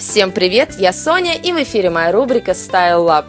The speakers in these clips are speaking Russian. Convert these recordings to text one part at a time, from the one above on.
Всем привет, я Соня и в эфире моя рубрика Style Lab.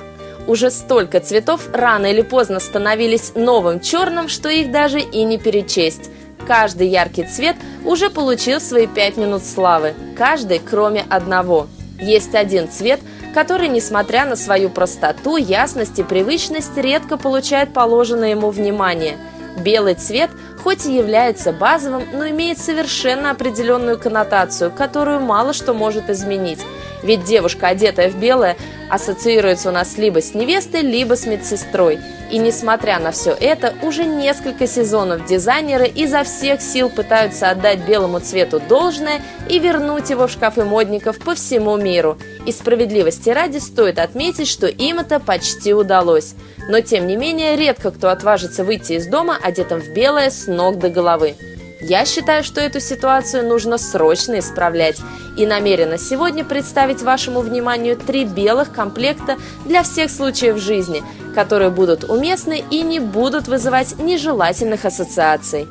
Уже столько цветов рано или поздно становились новым черным, что их даже и не перечесть. Каждый яркий цвет уже получил свои пять минут славы, каждый кроме одного. Есть один цвет, который, несмотря на свою простоту, ясность и привычность, редко получает положенное ему внимание. Белый цвет хоть и является базовым, но имеет совершенно определенную коннотацию, которую мало что может изменить. Ведь девушка, одетая в белое, ассоциируется у нас либо с невестой, либо с медсестрой. И несмотря на все это, уже несколько сезонов дизайнеры изо всех сил пытаются отдать белому цвету должное и вернуть его в шкафы модников по всему миру. И справедливости ради стоит отметить, что им это почти удалось. Но тем не менее, редко кто отважится выйти из дома одетым в белое с ног до головы. Я считаю, что эту ситуацию нужно срочно исправлять и намерена сегодня представить вашему вниманию три белых комплекта для всех случаев жизни, которые будут уместны и не будут вызывать нежелательных ассоциаций.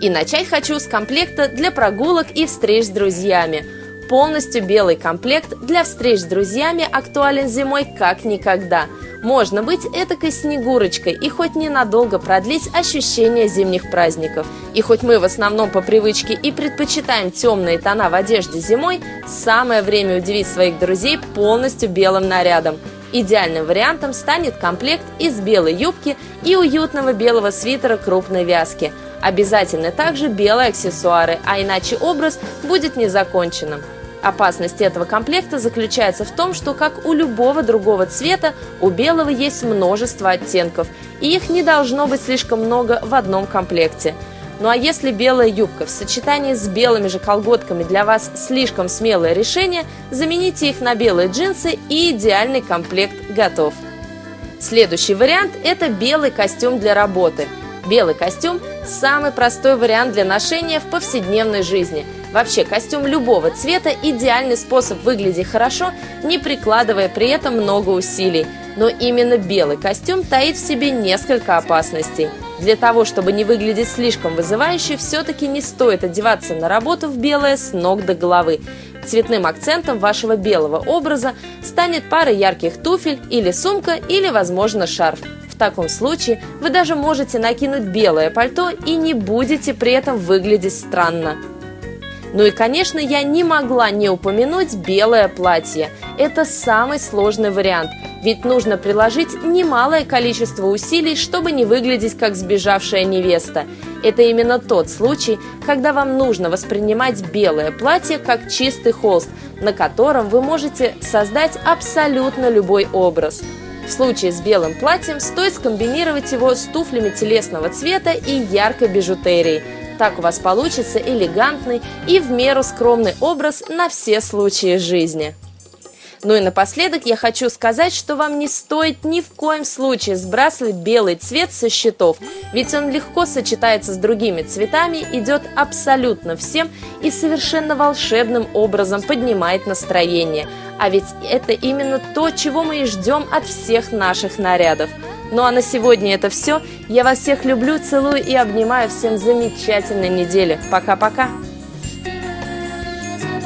И начать хочу с комплекта для прогулок и встреч с друзьями. Полностью белый комплект для встреч с друзьями актуален зимой как никогда – можно быть этакой снегурочкой и хоть ненадолго продлить ощущение зимних праздников. И хоть мы в основном по привычке и предпочитаем темные тона в одежде зимой, самое время удивить своих друзей полностью белым нарядом. Идеальным вариантом станет комплект из белой юбки и уютного белого свитера крупной вязки. Обязательны также белые аксессуары, а иначе образ будет незаконченным. Опасность этого комплекта заключается в том, что, как у любого другого цвета, у белого есть множество оттенков, и их не должно быть слишком много в одном комплекте. Ну а если белая юбка в сочетании с белыми же колготками для вас слишком смелое решение, замените их на белые джинсы и идеальный комплект готов. Следующий вариант – это белый костюм для работы. Белый костюм – самый простой вариант для ношения в повседневной жизни – Вообще, костюм любого цвета – идеальный способ выглядеть хорошо, не прикладывая при этом много усилий. Но именно белый костюм таит в себе несколько опасностей. Для того, чтобы не выглядеть слишком вызывающе, все-таки не стоит одеваться на работу в белое с ног до головы. Цветным акцентом вашего белого образа станет пара ярких туфель или сумка, или, возможно, шарф. В таком случае вы даже можете накинуть белое пальто и не будете при этом выглядеть странно. Ну и, конечно, я не могла не упомянуть белое платье. Это самый сложный вариант, ведь нужно приложить немалое количество усилий, чтобы не выглядеть как сбежавшая невеста. Это именно тот случай, когда вам нужно воспринимать белое платье как чистый холст, на котором вы можете создать абсолютно любой образ. В случае с белым платьем стоит скомбинировать его с туфлями телесного цвета и яркой бижутерией – так у вас получится элегантный и в меру скромный образ на все случаи жизни. Ну и напоследок я хочу сказать, что вам не стоит ни в коем случае сбрасывать белый цвет со счетов, ведь он легко сочетается с другими цветами, идет абсолютно всем и совершенно волшебным образом поднимает настроение. А ведь это именно то, чего мы и ждем от всех наших нарядов – ну а на сегодня это все. Я вас всех люблю, целую и обнимаю. Всем замечательной недели. Пока-пока.